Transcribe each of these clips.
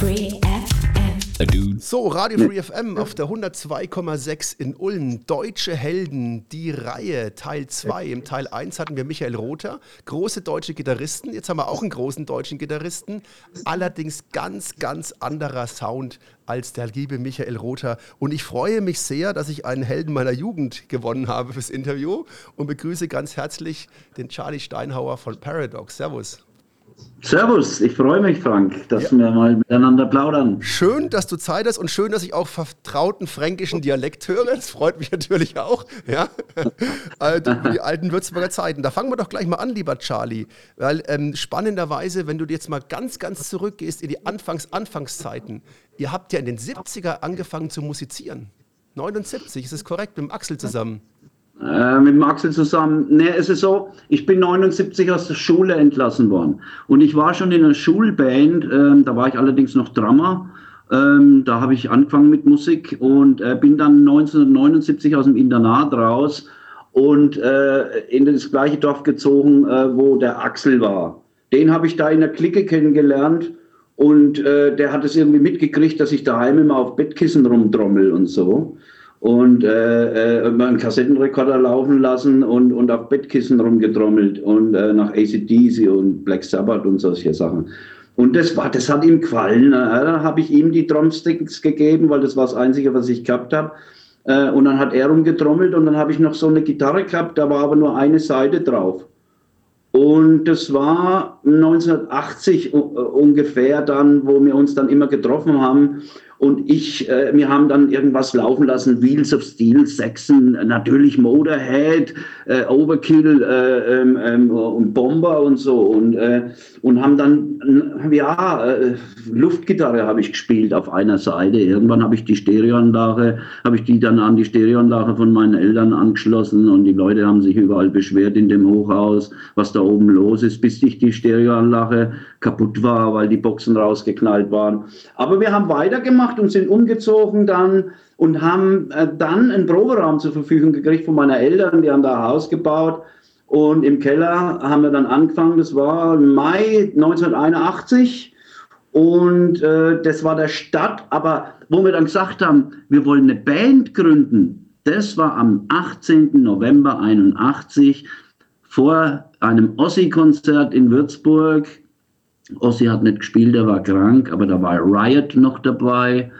Free FM. So, Radio Free FM auf der 102,6 in Ulm. Deutsche Helden, die Reihe, Teil 2. Im Teil 1 hatten wir Michael Rother, große deutsche Gitarristen. Jetzt haben wir auch einen großen deutschen Gitarristen. Allerdings ganz, ganz anderer Sound als der liebe Michael Rother. Und ich freue mich sehr, dass ich einen Helden meiner Jugend gewonnen habe fürs Interview und begrüße ganz herzlich den Charlie Steinhauer von Paradox. Servus. Servus, ich freue mich, Frank, dass ja. wir mal miteinander plaudern. Schön, dass du Zeit hast und schön, dass ich auch vertrauten fränkischen Dialekt höre. Das freut mich natürlich auch. Ja? Die alten Würzburger Zeiten. Da fangen wir doch gleich mal an, lieber Charlie. Weil ähm, spannenderweise, wenn du jetzt mal ganz, ganz zurückgehst in die Anfangs Anfangszeiten, ihr habt ja in den 70er angefangen zu musizieren. 79, ist das korrekt, mit dem Axel zusammen? Äh, mit dem Axel zusammen. Ne, es ist so, ich bin 79 aus der Schule entlassen worden. Und ich war schon in einer Schulband, äh, da war ich allerdings noch Drummer. Ähm, da habe ich angefangen mit Musik und äh, bin dann 1979 aus dem Internat raus und äh, in das gleiche Dorf gezogen, äh, wo der Axel war. Den habe ich da in der Clique kennengelernt und äh, der hat es irgendwie mitgekriegt, dass ich daheim immer auf Bettkissen rumtrommel und so und äh, äh, einen Kassettenrekorder laufen lassen und, und auf Bettkissen rumgetrommelt und äh, nach ACDC und Black Sabbath und solche Sachen. Und das war, das hat ihm gefallen. Da habe ich ihm die Drumsticks gegeben, weil das war das Einzige, was ich gehabt habe. Äh, und dann hat er rumgetrommelt und dann habe ich noch so eine Gitarre gehabt, da war aber nur eine Seite drauf. Und das war 1980 ungefähr dann, wo wir uns dann immer getroffen haben. Und ich, äh, wir haben dann irgendwas laufen lassen, Wheels of Steel, Saxon, natürlich Motorhead, äh, Overkill äh, ähm, ähm, und Bomber und so. Und, äh, und haben dann, ja, äh, Luftgitarre habe ich gespielt auf einer Seite. Irgendwann habe ich die Stereoanlage, habe ich die dann an die Stereoanlage von meinen Eltern angeschlossen und die Leute haben sich überall beschwert in dem Hochhaus, was da oben los ist, bis ich die Stereoanlage kaputt war, weil die Boxen rausgeknallt waren. Aber wir haben weitergemacht und sind umgezogen dann und haben äh, dann einen Proberaum zur Verfügung gekriegt von meinen Eltern. Die haben da ein Haus gebaut und im Keller haben wir dann angefangen. Das war Mai 1981 und äh, das war der Stadt. Aber wo wir dann gesagt haben, wir wollen eine Band gründen, das war am 18. November 81 vor einem Ossi-Konzert in Würzburg Ossi hat nicht gespielt, er war krank, aber da war Riot noch dabei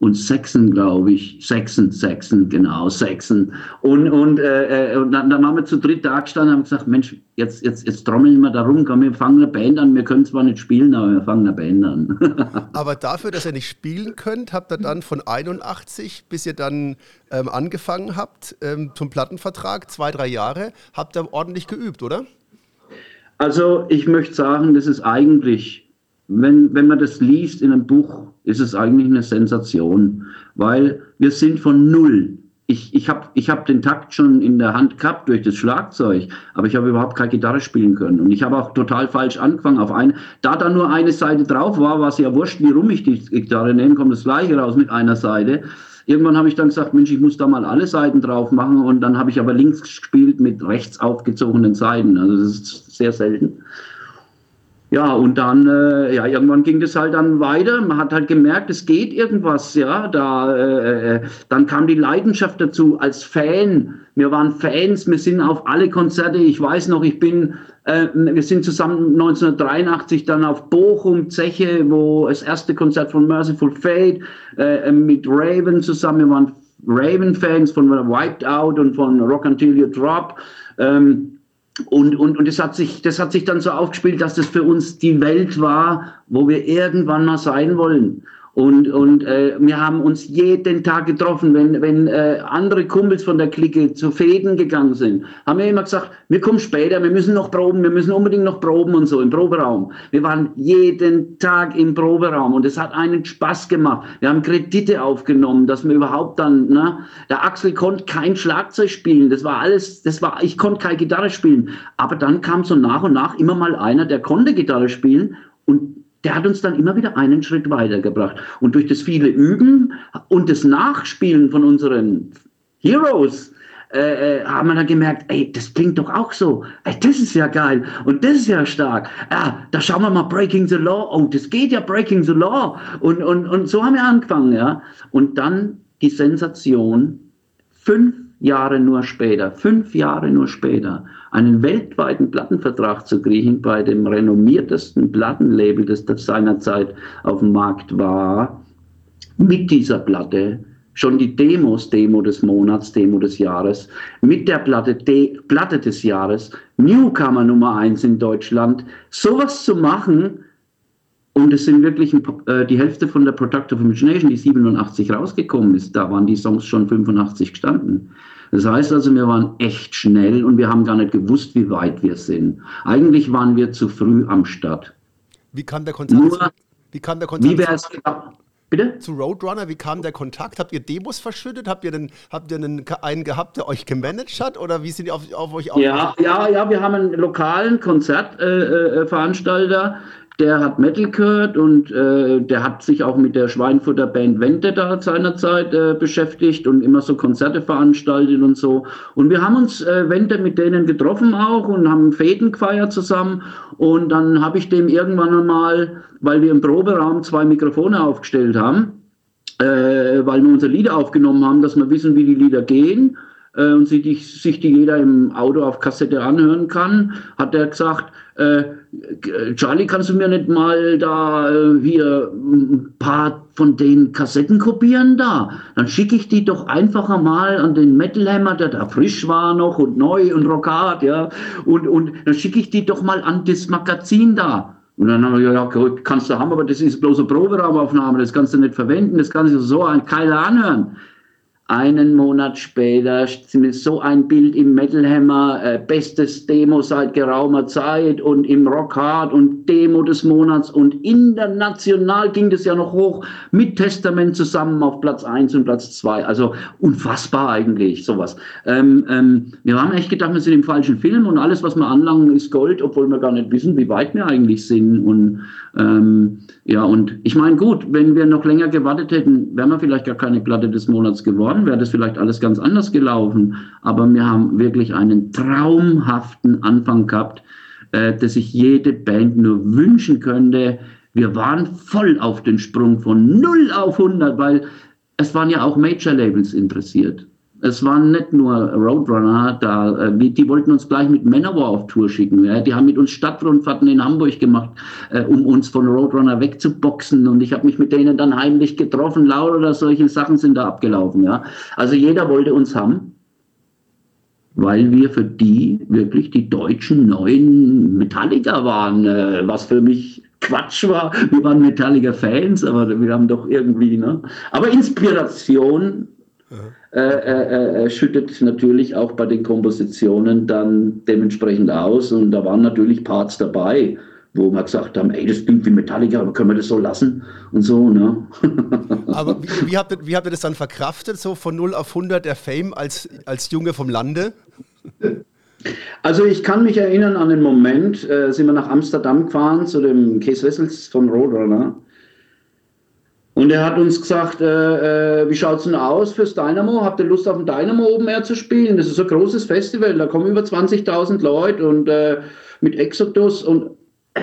und Saxon, glaube ich. Saxon, Saxon, genau, Saxon. Und, und, äh, äh und dann, dann haben wir zu dritt da gestanden und haben gesagt, Mensch, jetzt, jetzt, jetzt trommeln wir da rum, komm, wir fangen eine Band an. Wir können zwar nicht spielen, aber wir fangen eine Band an. aber dafür, dass ihr nicht spielen könnt, habt ihr dann von 81 bis ihr dann ähm, angefangen habt ähm, zum Plattenvertrag, zwei, drei Jahre, habt ihr ordentlich geübt, oder? Also ich möchte sagen, das ist eigentlich, wenn, wenn man das liest in einem Buch, ist es eigentlich eine Sensation, weil wir sind von null. Ich, ich habe ich hab den Takt schon in der Hand gehabt durch das Schlagzeug, aber ich habe überhaupt keine Gitarre spielen können. Und ich habe auch total falsch angefangen. Auf eine, da da nur eine Seite drauf war, war es ja wurscht, wie rum ich die Gitarre nehme, kommt das gleiche raus mit einer Seite. Irgendwann habe ich dann gesagt, Mensch, ich muss da mal alle Seiten drauf machen und dann habe ich aber links gespielt mit rechts aufgezogenen Seiten. Also das ist sehr selten. Ja, und dann, äh, ja, irgendwann ging das halt dann weiter. Man hat halt gemerkt, es geht irgendwas, ja. Da, äh, äh, dann kam die Leidenschaft dazu als Fan. Wir waren Fans, wir sind auf alle Konzerte. Ich weiß noch, ich bin, äh, wir sind zusammen 1983 dann auf Bochum, Zeche, wo das erste Konzert von Merciful Fate äh, mit Raven zusammen. Wir waren Raven-Fans von Wiped Out und von Rock Until You Drop. Ähm, und, und, und das, hat sich, das hat sich dann so aufgespielt, dass das für uns die Welt war, wo wir irgendwann mal sein wollen. Und, und äh, wir haben uns jeden Tag getroffen, wenn, wenn äh, andere Kumpels von der Clique zu Fäden gegangen sind, haben wir immer gesagt, wir kommen später, wir müssen noch proben, wir müssen unbedingt noch proben und so im Proberaum. Wir waren jeden Tag im Proberaum und es hat einen Spaß gemacht. Wir haben Kredite aufgenommen, dass wir überhaupt dann, ne, der Axel konnte kein Schlagzeug spielen, das war alles, das war, ich konnte keine Gitarre spielen. Aber dann kam so nach und nach immer mal einer, der konnte Gitarre spielen und der hat uns dann immer wieder einen Schritt weitergebracht. Und durch das viele Üben und das Nachspielen von unseren Heroes äh, äh, haben wir dann gemerkt, ey, das klingt doch auch so. Ey, das ist ja geil und das ist ja stark. Ja, da schauen wir mal Breaking the Law. Oh, das geht ja Breaking the Law. Und, und, und so haben wir angefangen, ja. Und dann die Sensation, fünf Jahre nur später, fünf Jahre nur später, einen weltweiten Plattenvertrag zu kriegen bei dem renommiertesten Plattenlabel, das seinerzeit auf dem Markt war, mit dieser Platte, schon die Demos, Demo des Monats, Demo des Jahres, mit der Platte, De Platte des Jahres, Newcomer Nummer eins in Deutschland, sowas zu machen, und es sind wirklich ein, äh, die Hälfte von der Product of Imagination, die 87 rausgekommen ist, da waren die Songs schon 85 gestanden. Das heißt also, wir waren echt schnell und wir haben gar nicht gewusst, wie weit wir sind. Eigentlich waren wir zu früh am Start. Wie kam der Kontakt? Nur, wie kam der Kontakt? Wie Bitte? Zu Roadrunner, wie kam der Kontakt? Habt ihr Demos verschüttet? Habt ihr, den, habt ihr einen, einen gehabt, der euch gemanagt hat? Oder wie sind die auf, auf euch aufgekommen? Ja, ja, ja, wir haben einen lokalen Konzertveranstalter, äh, äh, der hat Metal gehört und äh, der hat sich auch mit der Schweinfutter Band Wente da seinerzeit äh, beschäftigt und immer so Konzerte veranstaltet und so. Und wir haben uns äh, Wente mit denen getroffen auch und haben Fäden gefeiert zusammen. Und dann habe ich dem irgendwann einmal, weil wir im Proberaum zwei Mikrofone aufgestellt haben, äh, weil wir unsere Lieder aufgenommen haben, dass wir wissen, wie die Lieder gehen äh, und sich die, sich die jeder im Auto auf Kassette anhören kann, hat er gesagt, äh, Charlie, kannst du mir nicht mal da äh, hier ein paar von den Kassetten kopieren da? Dann schicke ich die doch einfach mal an den Metal Hammer, der da frisch war noch und neu und rockhard, ja. Und, und dann schicke ich die doch mal an das Magazin da. Und dann haben wir gesagt, ja, kannst du haben, aber das ist bloß eine Proberaumaufnahme, das kannst du nicht verwenden, das kannst du so ein Keiler anhören. Einen Monat später so ein Bild im Metal Hammer, äh, bestes Demo seit geraumer Zeit und im Rock Hard und Demo des Monats und international ging das ja noch hoch mit Testament zusammen auf Platz 1 und Platz 2. Also unfassbar eigentlich sowas. Ähm, ähm, wir haben echt gedacht, wir sind im falschen Film und alles, was wir anlangen, ist Gold, obwohl wir gar nicht wissen, wie weit wir eigentlich sind. Und ähm, ja, und ich meine, gut, wenn wir noch länger gewartet hätten, wären wir vielleicht gar keine Platte des Monats geworden, wäre das vielleicht alles ganz anders gelaufen. Aber wir haben wirklich einen traumhaften Anfang gehabt, äh, dass sich jede Band nur wünschen könnte. Wir waren voll auf den Sprung von 0 auf 100, weil es waren ja auch Major-Labels interessiert. Es waren nicht nur Roadrunner da, äh, die wollten uns gleich mit Manowar auf Tour schicken. Die haben mit uns Stadtrundfahrten in Hamburg gemacht, äh, um uns von Roadrunner wegzuboxen. Und ich habe mich mit denen dann heimlich getroffen, laut oder solche Sachen sind da abgelaufen. Ja. Also jeder wollte uns haben, weil wir für die wirklich die deutschen neuen Metallica waren, äh, was für mich Quatsch war. Wir waren Metallica-Fans, aber wir haben doch irgendwie, ne? Aber Inspiration äh, äh, äh, schüttet natürlich auch bei den Kompositionen dann dementsprechend aus. Und da waren natürlich Parts dabei, wo wir gesagt haben, ey, das klingt wie Metallica, aber können wir das so lassen und so. Ne? aber wie, wie, habt ihr, wie habt ihr das dann verkraftet, so von 0 auf 100 der Fame als, als Junge vom Lande? Also ich kann mich erinnern an den Moment, äh, sind wir nach Amsterdam gefahren zu dem Case Wessels von Roadrunner. Und er hat uns gesagt, äh, äh, wie schaut es denn aus fürs Dynamo? Habt ihr Lust auf ein Dynamo oben Air zu spielen? Das ist ein großes Festival, da kommen über 20.000 Leute und äh, mit Exodus und äh,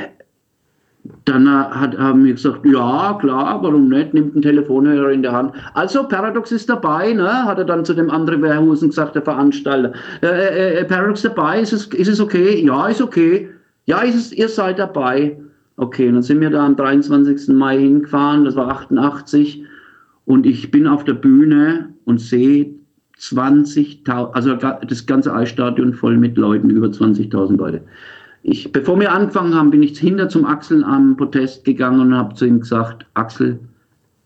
dann hat, haben wir gesagt, ja, klar, warum nicht? Nimmt einen Telefonhörer in der Hand. Also, Paradox ist dabei, ne? hat er dann zu dem anderen Wehrhusen gesagt, der Veranstalter. Äh, äh, Paradox dabei, ist es, ist es okay? Ja, ist okay. Ja, ist es, ihr seid dabei. Okay, dann sind wir da am 23. Mai hingefahren, das war 88, und ich bin auf der Bühne und sehe 20.000, also das ganze Eisstadion voll mit Leuten, über 20.000 Leute. Ich, bevor wir angefangen haben, bin ich hinter zum Axel am Protest gegangen und habe zu ihm gesagt, Axel,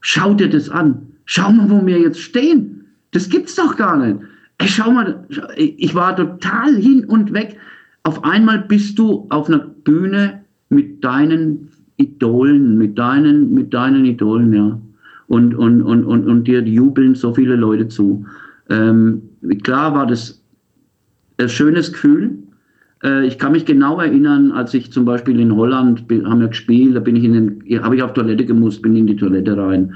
schau dir das an. Schau mal, wo wir jetzt stehen. Das gibt's doch gar nicht. Ey, schau mal, ich war total hin und weg. Auf einmal bist du auf einer Bühne mit deinen Idolen, mit deinen, mit deinen Idolen, ja. Und, und, und, und, und dir jubeln so viele Leute zu. Ähm, klar war das ein schönes Gefühl. Äh, ich kann mich genau erinnern, als ich zum Beispiel in Holland haben wir gespielt, da bin ich in den, habe ich auf Toilette gemusst, bin in die Toilette rein.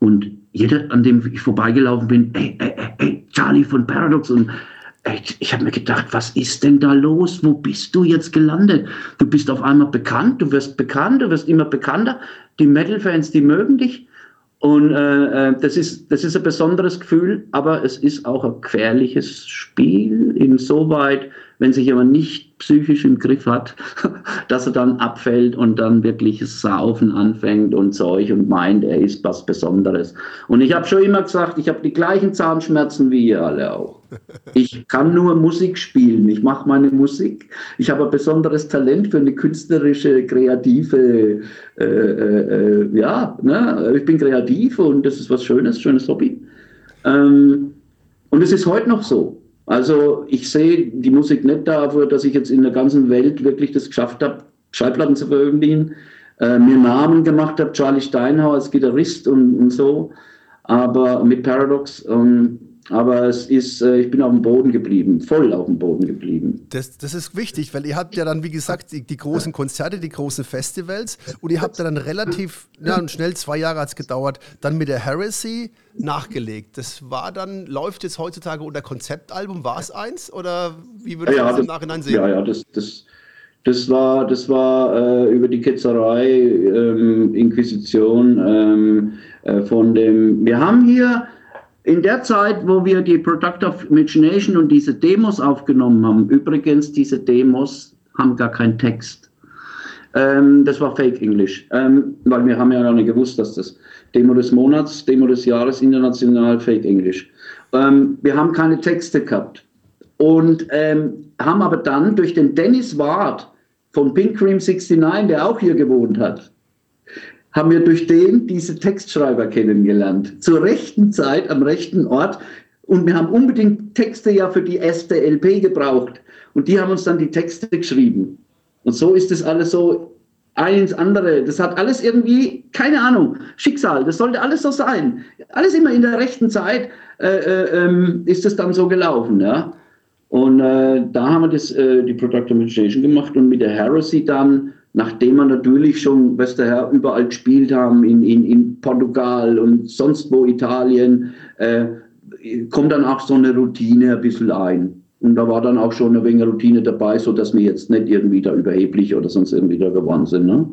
Und jeder, an dem ich vorbeigelaufen bin, ey, ey, ey, Charlie von Paradox und ich, ich habe mir gedacht, was ist denn da los? Wo bist du jetzt gelandet? Du bist auf einmal bekannt, du wirst bekannt, du wirst immer bekannter. Die Metal-Fans, die mögen dich. Und äh, äh, das, ist, das ist ein besonderes Gefühl, aber es ist auch ein gefährliches Spiel, insoweit, wenn sich jemand nicht psychisch im Griff hat, dass er dann abfällt und dann wirklich Saufen anfängt und Zeug und meint, er ist was Besonderes. Und ich habe schon immer gesagt, ich habe die gleichen Zahnschmerzen wie ihr alle auch. Ich kann nur Musik spielen, ich mache meine Musik. Ich habe ein besonderes Talent für eine künstlerische, kreative, äh, äh, äh, ja, ne? ich bin kreativ und das ist was Schönes, schönes Hobby. Ähm, und es ist heute noch so. Also ich sehe die Musik nicht dafür, dass ich jetzt in der ganzen Welt wirklich das geschafft habe, Schallplatten zu veröffentlichen, äh, mir Namen gemacht habe, Charlie Steinhauer als Gitarrist und, und so, aber mit Paradox. Ähm, aber es ist, äh, ich bin auf dem Boden geblieben, voll auf dem Boden geblieben. Das, das ist wichtig, weil ihr habt ja dann, wie gesagt, die, die großen Konzerte, die großen Festivals und ihr habt ja dann relativ, ja, schnell zwei Jahre hat es gedauert, dann mit der Heresy nachgelegt. Das war dann, läuft jetzt heutzutage unter Konzeptalbum, war es eins oder wie würdest ja, du das im Nachhinein sehen? Ja, ja, das, das, das war, das war äh, über die Ketzerei, ähm, Inquisition ähm, äh, von dem, wir haben hier in der Zeit, wo wir die Product of Imagination und diese Demos aufgenommen haben, übrigens, diese Demos haben gar keinen Text. Ähm, das war Fake English, ähm, weil wir haben ja noch nicht gewusst, dass das Demo des Monats, Demo des Jahres international Fake English. Ähm, wir haben keine Texte gehabt und ähm, haben aber dann durch den Dennis Ward von Pink Cream 69, der auch hier gewohnt hat, haben wir durch den diese Textschreiber kennengelernt. Zur rechten Zeit, am rechten Ort. Und wir haben unbedingt Texte ja für die erste LP gebraucht. Und die haben uns dann die Texte geschrieben. Und so ist das alles so ein ins andere. Das hat alles irgendwie, keine Ahnung, Schicksal. Das sollte alles so sein. Alles immer in der rechten Zeit äh, äh, ähm, ist es dann so gelaufen. Ja? Und äh, da haben wir das, äh, die Product Administration gemacht und mit der Heresy dann nachdem wir natürlich schon, der Herr, überall gespielt haben, in, in, in Portugal und sonst wo Italien, äh, kommt dann auch so eine Routine ein bisschen ein. Und da war dann auch schon eine wenig Routine dabei, sodass wir jetzt nicht irgendwie da überheblich oder sonst irgendwie da geworden sind. Ne?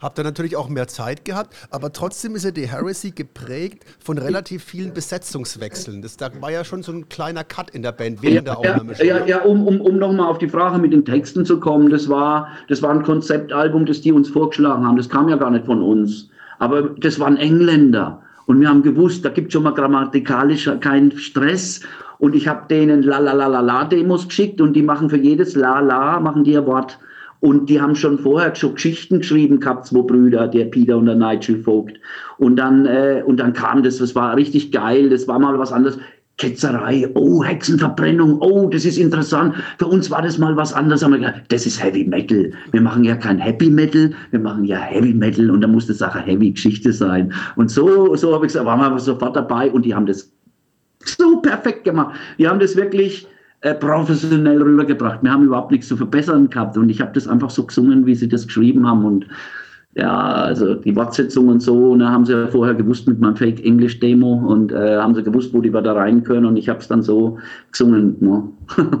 Habt ihr natürlich auch mehr Zeit gehabt, aber trotzdem ist ja die Heresy geprägt von relativ vielen Besetzungswechseln. Das da war ja schon so ein kleiner Cut in der Band während ja, der Aufnahme. Ja, ja, ja, um, um, um nochmal auf die Frage mit den Texten zu kommen, das war, das war ein Konzeptalbum, das die uns vorgeschlagen haben. Das kam ja gar nicht von uns. Aber das waren Engländer. Und wir haben gewusst, da gibt es schon mal grammatikalisch keinen Stress. Und ich habe denen la la la la la Demos geschickt und die machen für jedes la la, machen die ein Wort. Und die haben schon vorher schon Geschichten geschrieben gehabt, zwei Brüder, der Peter und der Nigel Vogt. Und dann, äh, und dann kam das, das war richtig geil, das war mal was anderes. Ketzerei, oh, Hexenverbrennung, oh, das ist interessant. Für uns war das mal was anderes. Aber das ist Heavy Metal. Wir machen ja kein Happy Metal, wir machen ja Heavy Metal und da muss das Sache Heavy Geschichte sein. Und so, so habe ich gesagt, waren wir sofort dabei und die haben das so perfekt gemacht. Die haben das wirklich, äh, professionell rübergebracht. Wir haben überhaupt nichts zu verbessern gehabt und ich habe das einfach so gesungen, wie sie das geschrieben haben und ja, also die Wortsetzung und so, ne, haben sie ja vorher gewusst mit meinem Fake English Demo und äh, haben sie gewusst, wo die da rein können und ich habe es dann so gesungen. Ne?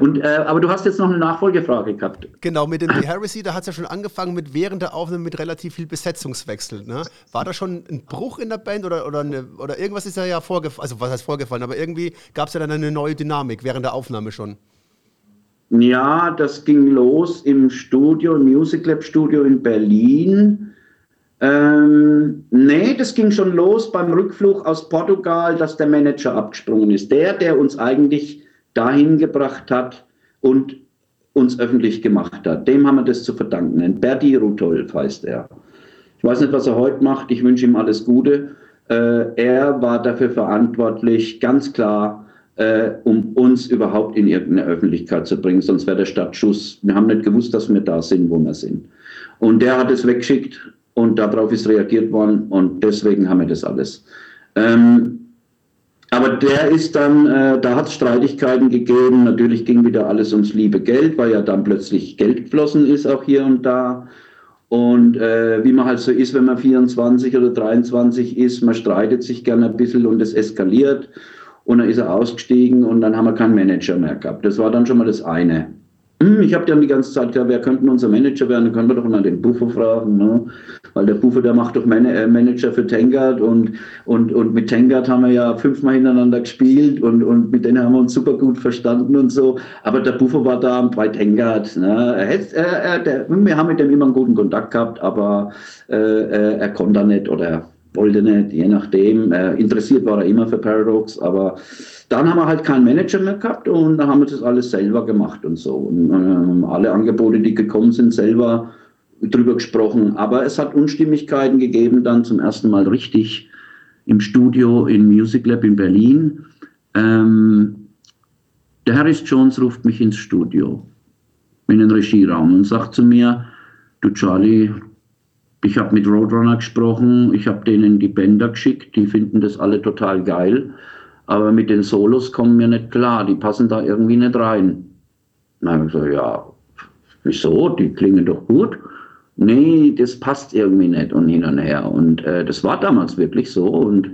und, äh, aber du hast jetzt noch eine Nachfolgefrage gehabt. Genau, mit dem The Heresy, da hat es ja schon angefangen mit während der Aufnahme mit relativ viel Besetzungswechsel. Ne? War da schon ein Bruch in der Band oder, oder, eine, oder irgendwas ist da ja vorgefallen, also was heißt vorgefallen, aber irgendwie gab es ja dann eine neue Dynamik während der Aufnahme schon. Ja, das ging los im Studio, im Music Lab Studio in Berlin. Ähm, nee, das ging schon los beim Rückflug aus Portugal, dass der Manager abgesprungen ist. Der, der uns eigentlich dahin gebracht hat und uns öffentlich gemacht hat. Dem haben wir das zu verdanken. Ein Berti Rudolf heißt er. Ich weiß nicht, was er heute macht. Ich wünsche ihm alles Gute. Äh, er war dafür verantwortlich, ganz klar, äh, um uns überhaupt in irgendeine Öffentlichkeit zu bringen. Sonst wäre der Stadtschuss. Wir haben nicht gewusst, dass wir da sind, wo wir sind. Und der hat es weggeschickt und darauf ist reagiert worden und deswegen haben wir das alles. Ähm, aber der ist dann, äh, da hat es Streitigkeiten gegeben. Natürlich ging wieder alles ums liebe Geld, weil ja dann plötzlich Geld geflossen ist, auch hier und da. Und äh, wie man halt so ist, wenn man 24 oder 23 ist, man streitet sich gerne ein bisschen und es eskaliert. Und dann ist er ausgestiegen und dann haben wir keinen Manager mehr gehabt. Das war dann schon mal das eine. Hm, ich habe dann die ganze Zeit gesagt, wer könnte unser Manager werden? Dann können wir doch mal den Buffer fragen. Ne? Weil der Buffer, der macht doch Man äh, Manager für Tengard und, und, und mit Tengard haben wir ja fünfmal hintereinander gespielt und, und mit denen haben wir uns super gut verstanden und so. Aber der Buffer war da bei Tengard. Ne? Er, er, er, der, wir haben mit dem immer einen guten Kontakt gehabt, aber äh, äh er konnte da nicht oder wollte nicht, je nachdem. Äh, interessiert war er immer für Paradox, aber dann haben wir halt keinen Manager mehr gehabt und da haben wir das alles selber gemacht und so. Und ähm, alle Angebote, die gekommen sind, selber drüber gesprochen. Aber es hat Unstimmigkeiten gegeben, dann zum ersten Mal richtig im Studio in Music Lab in Berlin. Ähm, der Harris Jones ruft mich ins Studio, in den Regieraum und sagt zu mir, du Charlie, ich habe mit Roadrunner gesprochen, ich habe denen die Bänder geschickt, die finden das alle total geil, aber mit den Solos kommen wir nicht klar, die passen da irgendwie nicht rein. Na, ich so, ja, wieso? Die klingen doch gut. Nee, das passt irgendwie nicht und hin und her. Und äh, das war damals wirklich so und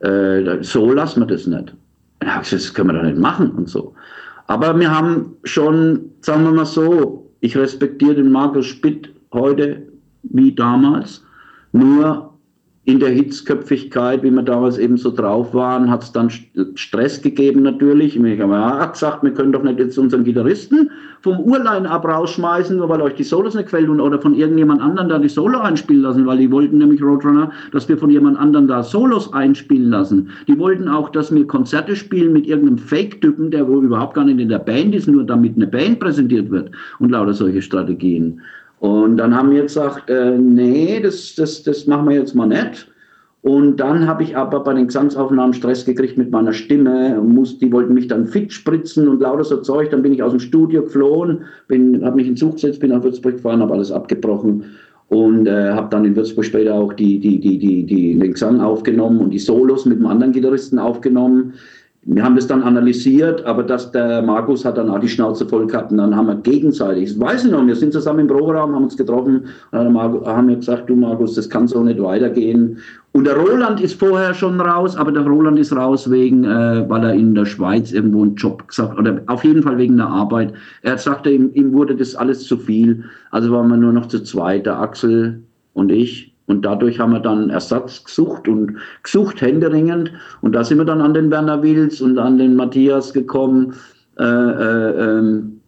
äh, so lassen wir das nicht. Das können wir doch nicht machen und so. Aber wir haben schon, sagen wir mal so, ich respektiere den Markus Spitt heute wie damals. Nur in der Hitzköpfigkeit, wie wir damals eben so drauf waren, hat es dann Stress gegeben natürlich. Ich habe gesagt, wir können doch nicht jetzt unseren Gitarristen vom Urline-Ab rausschmeißen, nur weil euch die Solos nicht gefällt oder von irgendjemand anderem da die Solo einspielen lassen, weil die wollten nämlich Roadrunner, dass wir von jemand anderem da Solos einspielen lassen. Die wollten auch, dass wir Konzerte spielen mit irgendeinem Fake-Typen, der wohl überhaupt gar nicht in der Band ist, nur damit eine Band präsentiert wird und lauter solche Strategien. Und dann haben wir gesagt, äh, nee, das, das, das machen wir jetzt mal nicht. Und dann habe ich aber bei den Gesangsaufnahmen Stress gekriegt mit meiner Stimme. Muss, die wollten mich dann fit spritzen und lauter so Zeug. Dann bin ich aus dem Studio geflohen, habe mich in Zug gesetzt, bin nach Würzburg gefahren, habe alles abgebrochen und äh, habe dann in Würzburg später auch die, die, die, die, die, den Gesang aufgenommen und die Solos mit einem anderen Gitarristen aufgenommen wir haben das dann analysiert, aber dass der Markus hat dann auch die Schnauze voll gehabt und dann haben wir gegenseitig, das weiß ich noch, wir sind zusammen im Proberaum, haben uns getroffen und haben wir gesagt, du Markus, das kann so nicht weitergehen. Und der Roland ist vorher schon raus, aber der Roland ist raus wegen, äh, weil er in der Schweiz irgendwo einen Job gesagt oder auf jeden Fall wegen der Arbeit. Er sagte, ihm, ihm wurde das alles zu viel. Also waren wir nur noch zu zweit, der Axel und ich. Und dadurch haben wir dann Ersatz gesucht und gesucht händeringend. Und da sind wir dann an den Werner Wils und an den Matthias gekommen, äh, äh, ähm,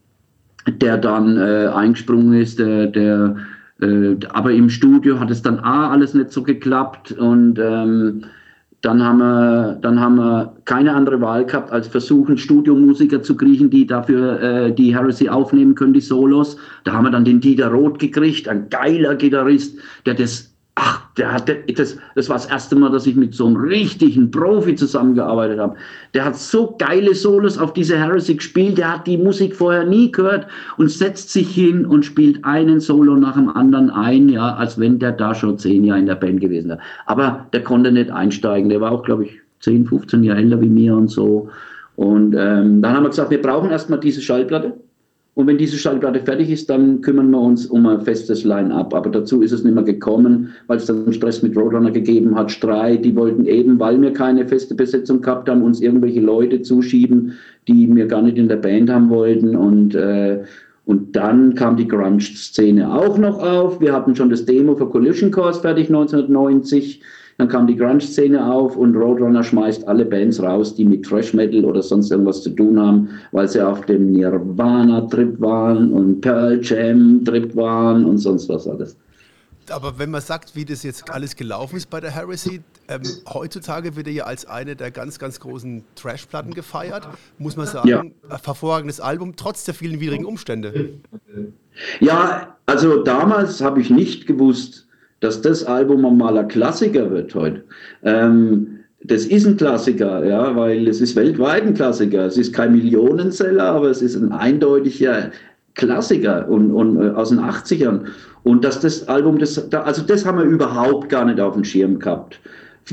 der dann äh, eingesprungen ist, der, der äh, aber im Studio hat es dann A, alles nicht so geklappt und ähm, dann haben, wir, dann haben wir keine andere Wahl gehabt, als versuchen, Studiomusiker zu kriegen, die dafür äh, die Heresy aufnehmen können, die Solos. Da haben wir dann den Dieter Roth gekriegt, ein geiler Gitarrist, der das der hat, das, das war das erste Mal, dass ich mit so einem richtigen Profi zusammengearbeitet habe. Der hat so geile Solos auf diese Heresy gespielt, der hat die Musik vorher nie gehört und setzt sich hin und spielt einen Solo nach dem anderen ein, ja, als wenn der da schon zehn Jahre in der Band gewesen wäre. Aber der konnte nicht einsteigen, der war auch, glaube ich, 10, 15 Jahre älter wie mir und so. Und ähm, dann haben wir gesagt, wir brauchen erstmal diese Schallplatte und wenn diese Schallplatte fertig ist, dann kümmern wir uns um ein festes Line-up. Aber dazu ist es nicht mehr gekommen, weil es dann Stress mit Roadrunner gegeben hat, Streit. Die wollten eben, weil wir keine feste Besetzung gehabt haben, uns irgendwelche Leute zuschieben, die wir gar nicht in der Band haben wollten. Und, äh, und dann kam die Grunge-Szene auch noch auf. Wir hatten schon das Demo für Collision Course fertig 1990. Dann kam die Grunge-Szene auf und Roadrunner schmeißt alle Bands raus, die mit Thrash Metal oder sonst irgendwas zu tun haben, weil sie auf dem Nirvana-Trip waren und Pearl Jam-Trip waren und sonst was alles. Aber wenn man sagt, wie das jetzt alles gelaufen ist bei der Heresy, ähm, heutzutage wird er ja als eine der ganz, ganz großen Trash-Platten gefeiert, muss man sagen, ja. hervorragendes Album, trotz der vielen widrigen Umstände. Ja, also damals habe ich nicht gewusst, dass das Album mal ein Klassiker wird heute. Ähm, das ist ein Klassiker, ja, weil es ist weltweit ein Klassiker. Es ist kein Millionenseller, aber es ist ein eindeutiger Klassiker und, und äh, aus den 80ern. Und dass das Album, das, also das haben wir überhaupt gar nicht auf dem Schirm gehabt.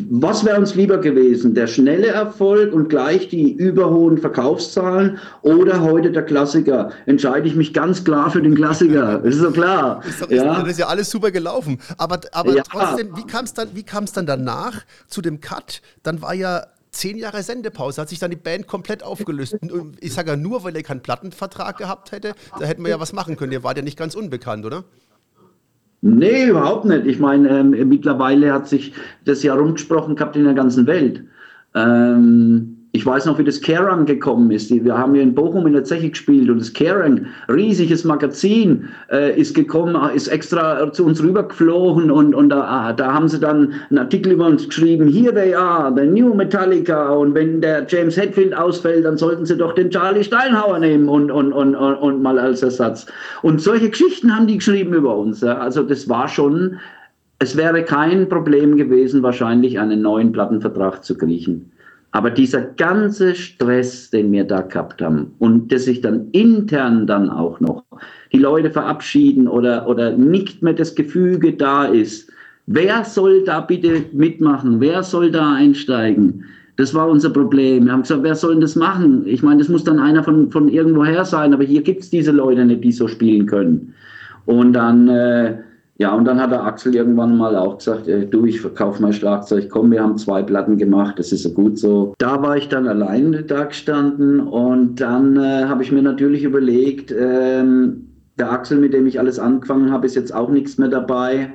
Was wäre uns lieber gewesen? Der schnelle Erfolg und gleich die überhohen Verkaufszahlen oder heute der Klassiker? Entscheide ich mich ganz klar für den Klassiker. Das ist so klar. Ist doch, ja. Das ist ja alles super gelaufen. Aber, aber ja. trotzdem, wie kam es dann, dann danach zu dem Cut? Dann war ja zehn Jahre Sendepause hat sich dann die Band komplett aufgelöst. Ich sage ja nur, weil er keinen Plattenvertrag gehabt hätte, da hätten wir ja was machen können. Ihr wart ja nicht ganz unbekannt, oder? Nee, überhaupt nicht. Ich meine, ähm, mittlerweile hat sich das ja rumgesprochen gehabt in der ganzen Welt. Ähm, ich weiß noch, wie das Kerrang gekommen ist. Wir haben hier in Bochum in der Zeche gespielt und das Kerrang, riesiges Magazin, äh, ist gekommen, ist extra zu uns rübergeflogen und, und da, ah, da haben sie dann einen Artikel über uns geschrieben, here they are, the new Metallica und wenn der James Hetfield ausfällt, dann sollten sie doch den Charlie Steinhauer nehmen und, und, und, und, und mal als Ersatz. Und solche Geschichten haben die geschrieben über uns. Also das war schon, es wäre kein Problem gewesen, wahrscheinlich einen neuen Plattenvertrag zu kriechen. Aber dieser ganze Stress, den wir da gehabt haben und dass sich dann intern dann auch noch die Leute verabschieden oder, oder nicht mehr das Gefüge da ist, wer soll da bitte mitmachen? Wer soll da einsteigen? Das war unser Problem. Wir haben gesagt, wer soll denn das machen? Ich meine, das muss dann einer von, von irgendwoher sein, aber hier gibt es diese Leute nicht, die so spielen können. Und dann äh, ja, und dann hat der Axel irgendwann mal auch gesagt, äh, du, ich verkaufe mein Schlagzeug, komm, wir haben zwei Platten gemacht, das ist so gut so. Da war ich dann alleine da gestanden und dann äh, habe ich mir natürlich überlegt, ähm, der Axel, mit dem ich alles angefangen habe, ist jetzt auch nichts mehr dabei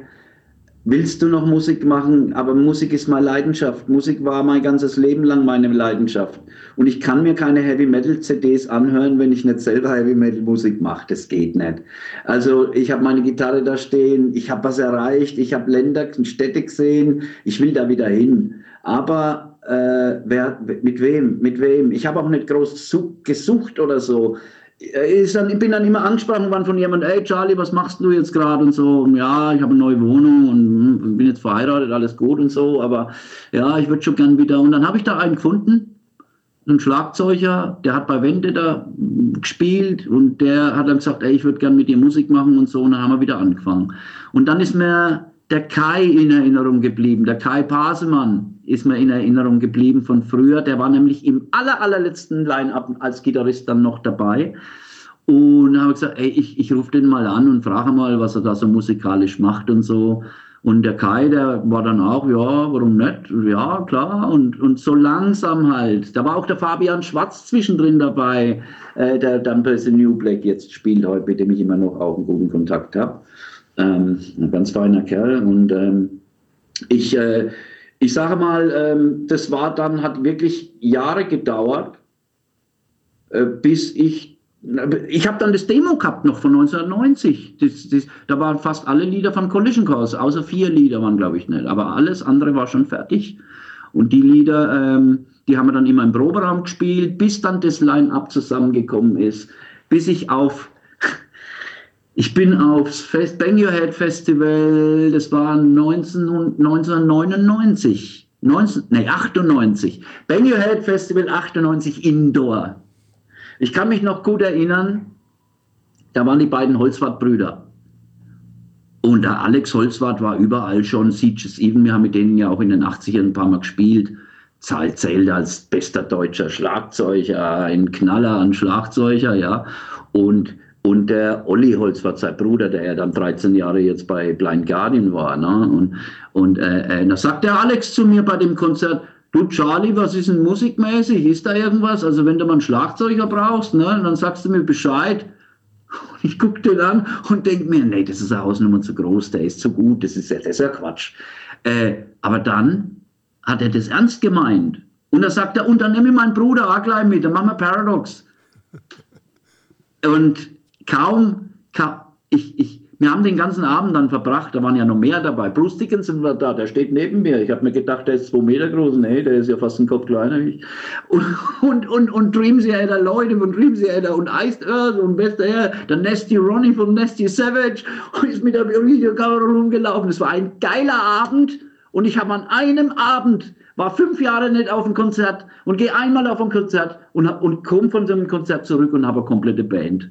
willst du noch Musik machen? Aber Musik ist meine Leidenschaft. Musik war mein ganzes Leben lang meine Leidenschaft. Und ich kann mir keine Heavy Metal CDs anhören, wenn ich nicht selber Heavy Metal Musik mache. Das geht nicht. Also ich habe meine Gitarre da stehen, ich habe was erreicht, ich habe Länder und Städte gesehen, ich will da wieder hin. Aber äh, wer, mit wem? Mit wem? Ich habe auch nicht groß gesucht oder so. Äh, ich, bin dann immer angesprochen worden von jemandem, ey Charlie, was machst du jetzt gerade und so, und ja, ich habe eine neue Wohnung und hm, bin jetzt verheiratet, alles gut und so, aber ja, ich würde schon gern wieder. Und dann habe ich da einen gefunden, einen Schlagzeuger, der hat bei Wende da hm, gespielt und der hat dann gesagt, ey, ich würde gern mit dir Musik machen und so, und dann haben wir wieder angefangen. Und dann ist mir der Kai in Erinnerung geblieben, der Kai Pasemann ist mir in Erinnerung geblieben von früher. Der war nämlich im aller, allerletzten Line-Up als Gitarrist dann noch dabei. Und habe gesagt, ey, ich, ich rufe den mal an und frage mal, was er da so musikalisch macht und so. Und der Kai, der war dann auch, ja, warum nicht? Ja, klar. Und, und so langsam halt. Da war auch der Fabian Schwarz zwischendrin dabei, äh, der dann bei New Black jetzt spielt heute, mit dem ich immer noch auch einen guten Kontakt habe. Ähm, ein ganz feiner Kerl. Und ähm, ich, äh, ich sage mal, ähm, das war dann, hat wirklich Jahre gedauert, äh, bis ich, ich habe dann das Demo gehabt noch von 1990. Das, das, da waren fast alle Lieder von Collision Course, außer vier Lieder waren, glaube ich, nicht. Aber alles andere war schon fertig. Und die Lieder, ähm, die haben wir dann immer im Proberaum gespielt, bis dann das Line-Up zusammengekommen ist, bis ich auf ich bin aufs Fest, Bang Your Head Festival, das war 19, 1999. 19, nee, 98. Bang Your Head Festival 98 Indoor. Ich kann mich noch gut erinnern, da waren die beiden Holzwart-Brüder. Und der Alex Holzwart war überall schon, Sieges Even, wir haben mit denen ja auch in den 80ern ein paar Mal gespielt. Zahlt zählt als bester deutscher Schlagzeuger, ein Knaller an Schlagzeuger, ja. Und und der Olli Holz war sein Bruder, der ja dann 13 Jahre jetzt bei Blind Guardian war. Ne? Und, und äh, äh, da sagt der Alex zu mir bei dem Konzert, du Charlie, was ist denn musikmäßig? Ist da irgendwas? Also wenn du mal einen Schlagzeuger brauchst, ne, dann sagst du mir Bescheid. Ich gucke den an und denke mir, nee, das ist eine Hausnummer zu groß, der ist zu gut, das ist, das ist ja Quatsch. Äh, aber dann hat er das ernst gemeint. Und da sagt er, und dann nehme ich meinen Bruder auch gleich mit, dann machen wir Paradox. Und kaum, kaum ich, ich, wir haben den ganzen Abend dann verbracht, da waren ja noch mehr dabei. Bruce Dickinson war da, der steht neben mir. Ich habe mir gedacht, der ist zwei Meter groß. Nee, der ist ja fast ein Kopf kleiner. Und, und, und, und Dream Leute von Dream Theater und Iced Earth und bester Herr, der Nasty Ronnie von Nasty Savage ist mit der Videokamera rumgelaufen. Es war ein geiler Abend und ich habe an einem Abend war fünf Jahre nicht auf ein Konzert und gehe einmal auf ein Konzert und, und komme von so einem Konzert zurück und habe eine komplette Band.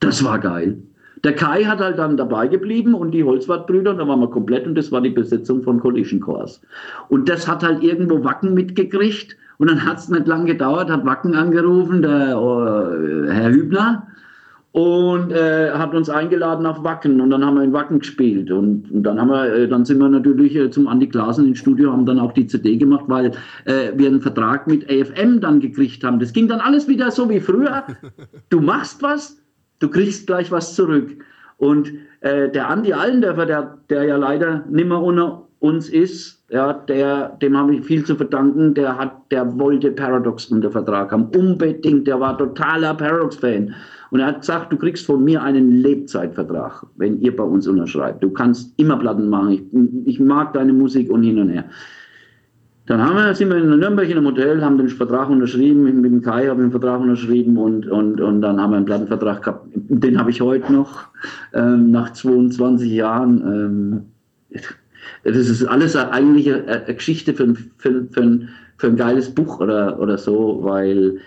Das war geil. Der Kai hat halt dann dabei geblieben und die Holzwartbrüder, da waren wir komplett und das war die Besetzung von Collision Course. Und das hat halt irgendwo Wacken mitgekriegt und dann hat es nicht lange gedauert, hat Wacken angerufen, der äh, Herr Hübner, und äh, hat uns eingeladen auf Wacken und dann haben wir in Wacken gespielt und, und dann haben wir, äh, dann sind wir natürlich äh, zum Andi Glasen ins Studio, haben dann auch die CD gemacht, weil äh, wir einen Vertrag mit AFM dann gekriegt haben. Das ging dann alles wieder so wie früher. Du machst was, du kriegst gleich was zurück. Und äh, der Andi Allendörfer, der, der ja leider nimmer unter uns ist, ja, der, dem habe ich viel zu verdanken, der hat, der wollte Paradox unter Vertrag haben, unbedingt, der war totaler Paradox-Fan. Und er hat gesagt, du kriegst von mir einen Lebzeitvertrag, wenn ihr bei uns unterschreibt. Du kannst immer Platten machen. Ich, ich mag deine Musik und hin und her. Dann haben wir, sind wir in Nürnberg in einem Hotel, haben den Vertrag unterschrieben, mit dem Kai habe ich den Vertrag unterschrieben und, und, und dann haben wir einen Plattenvertrag gehabt. Den habe ich heute noch, ähm, nach 22 Jahren. Ähm, das ist alles eigentlich eine, Geschichte für, für, für, für ein geiles Buch oder, oder so, weil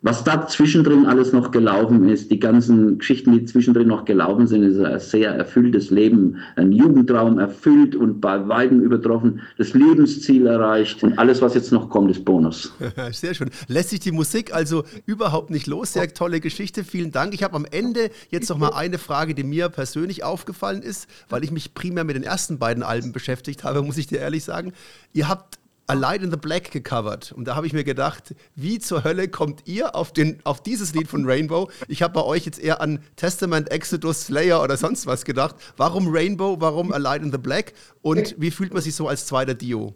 was da zwischendrin alles noch gelaufen ist, die ganzen Geschichten, die zwischendrin noch gelaufen sind, ist ein sehr erfülltes Leben, ein Jugendtraum erfüllt und bei weitem übertroffen, das Lebensziel erreicht und alles, was jetzt noch kommt, ist Bonus. Sehr schön. Lässt sich die Musik also überhaupt nicht los? Sehr tolle Geschichte, vielen Dank. Ich habe am Ende jetzt noch mal eine Frage, die mir persönlich aufgefallen ist, weil ich mich primär mit den ersten beiden Alben beschäftigt habe, muss ich dir ehrlich sagen. Ihr habt A Light in the Black gecovert. Und da habe ich mir gedacht, wie zur Hölle kommt ihr auf, den, auf dieses Lied von Rainbow? Ich habe bei euch jetzt eher an Testament, Exodus, Slayer oder sonst was gedacht. Warum Rainbow? Warum A Light in the Black? Und wie fühlt man sich so als zweiter Dio?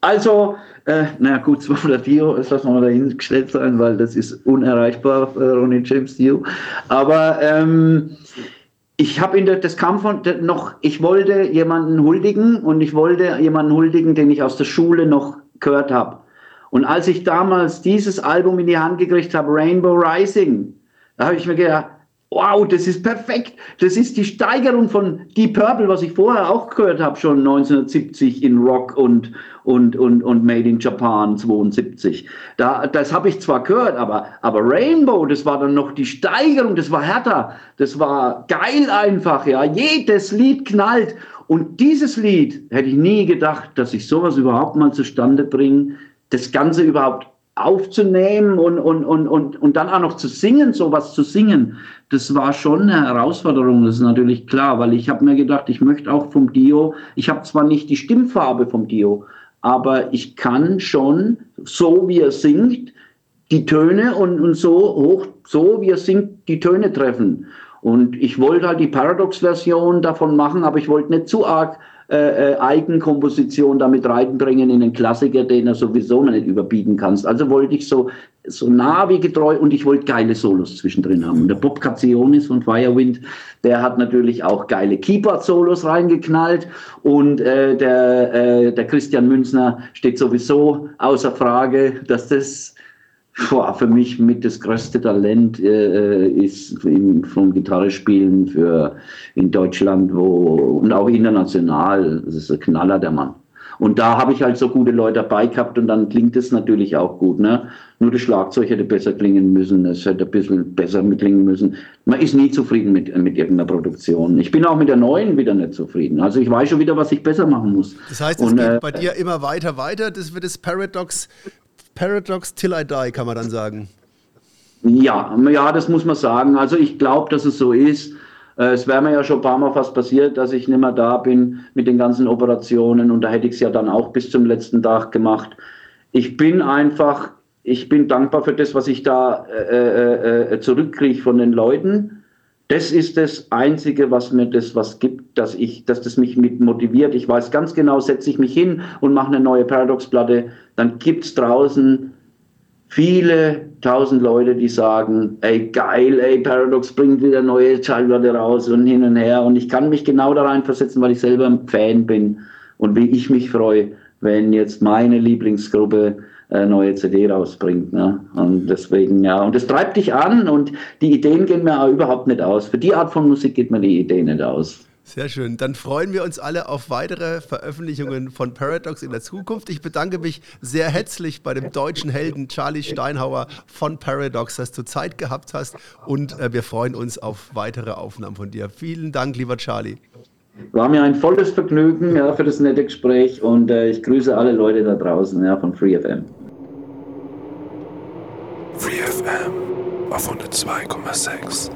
Also, äh, naja gut, zweiter Dio, das lassen wir mal dahingestellt sein, weil das ist unerreichbar, äh, Ronnie James Dio. Aber ähm, ich habe in der, das kam von noch, ich wollte jemanden huldigen und ich wollte jemanden huldigen, den ich aus der Schule noch gehört habe. Und als ich damals dieses Album in die Hand gekriegt habe, Rainbow Rising, da habe ich mir gedacht, wow, das ist perfekt. Das ist die Steigerung von Deep Purple, was ich vorher auch gehört habe, schon 1970 in Rock und, und, und, und Made in Japan 72. Da, das habe ich zwar gehört, aber, aber Rainbow, das war dann noch die Steigerung, das war härter, das war geil einfach, ja. Jedes Lied knallt. Und dieses Lied hätte ich nie gedacht, dass ich sowas überhaupt mal zustande bringe, das Ganze überhaupt aufzunehmen und, und, und, und, und dann auch noch zu singen, sowas zu singen, das war schon eine Herausforderung, das ist natürlich klar, weil ich habe mir gedacht, ich möchte auch vom Dio, ich habe zwar nicht die Stimmfarbe vom Dio, aber ich kann schon, so wie er singt, die Töne und, und so hoch, so wie er singt, die Töne treffen. Und ich wollte halt die Paradox-Version davon machen, aber ich wollte nicht zu arg äh, äh, Eigenkomposition damit reinbringen in einen Klassiker, den er sowieso noch nicht überbieten kannst. Also wollte ich so, so nah wie getreu und ich wollte geile Solos zwischendrin haben. Und der Bob Cazzionis von Firewind, der hat natürlich auch geile Keyboard-Solos reingeknallt und äh, der, äh, der Christian Münzner steht sowieso außer Frage, dass das für mich mit das größte Talent äh, ist im, vom Gitarrespielen für in Deutschland wo, und auch international. Das ist ein Knaller, der Mann. Und da habe ich halt so gute Leute dabei gehabt und dann klingt es natürlich auch gut. Ne? Nur das Schlagzeug hätte besser klingen müssen, es hätte ein bisschen besser mitklingen müssen. Man ist nie zufrieden mit, mit irgendeiner Produktion. Ich bin auch mit der neuen wieder nicht zufrieden. Also ich weiß schon wieder, was ich besser machen muss. Das heißt, es und, geht äh, bei dir immer weiter, weiter. Das wird das Paradox Paradox Till I Die, kann man dann sagen. Ja, ja, das muss man sagen. Also ich glaube, dass es so ist. Äh, es wäre mir ja schon ein paar Mal fast passiert, dass ich nicht mehr da bin mit den ganzen Operationen und da hätte ich es ja dann auch bis zum letzten Tag gemacht. Ich bin einfach, ich bin dankbar für das, was ich da äh, äh, äh zurückkriege von den Leuten. Das ist das Einzige, was mir das was gibt, dass ich, dass das mich mit motiviert. Ich weiß ganz genau, setze ich mich hin und mache eine neue Paradox-Platte, dann gibt es draußen viele tausend Leute, die sagen, ey geil, ey Paradox bringt wieder neue Schallplatte raus und hin und her. Und ich kann mich genau da reinversetzen, weil ich selber ein Fan bin und wie ich mich freue, wenn jetzt meine Lieblingsgruppe neue CD rausbringt. Ne? Und deswegen, ja, und das treibt dich an und die Ideen gehen mir auch überhaupt nicht aus. Für die Art von Musik geht mir die Idee nicht aus. Sehr schön. Dann freuen wir uns alle auf weitere Veröffentlichungen von Paradox in der Zukunft. Ich bedanke mich sehr herzlich bei dem deutschen Helden Charlie Steinhauer von Paradox, dass du Zeit gehabt hast und äh, wir freuen uns auf weitere Aufnahmen von dir. Vielen Dank, lieber Charlie. War mir ein volles Vergnügen ja, für das nette Gespräch und äh, ich grüße alle Leute da draußen ja, von FreeFM. FreeFM auf 102,6.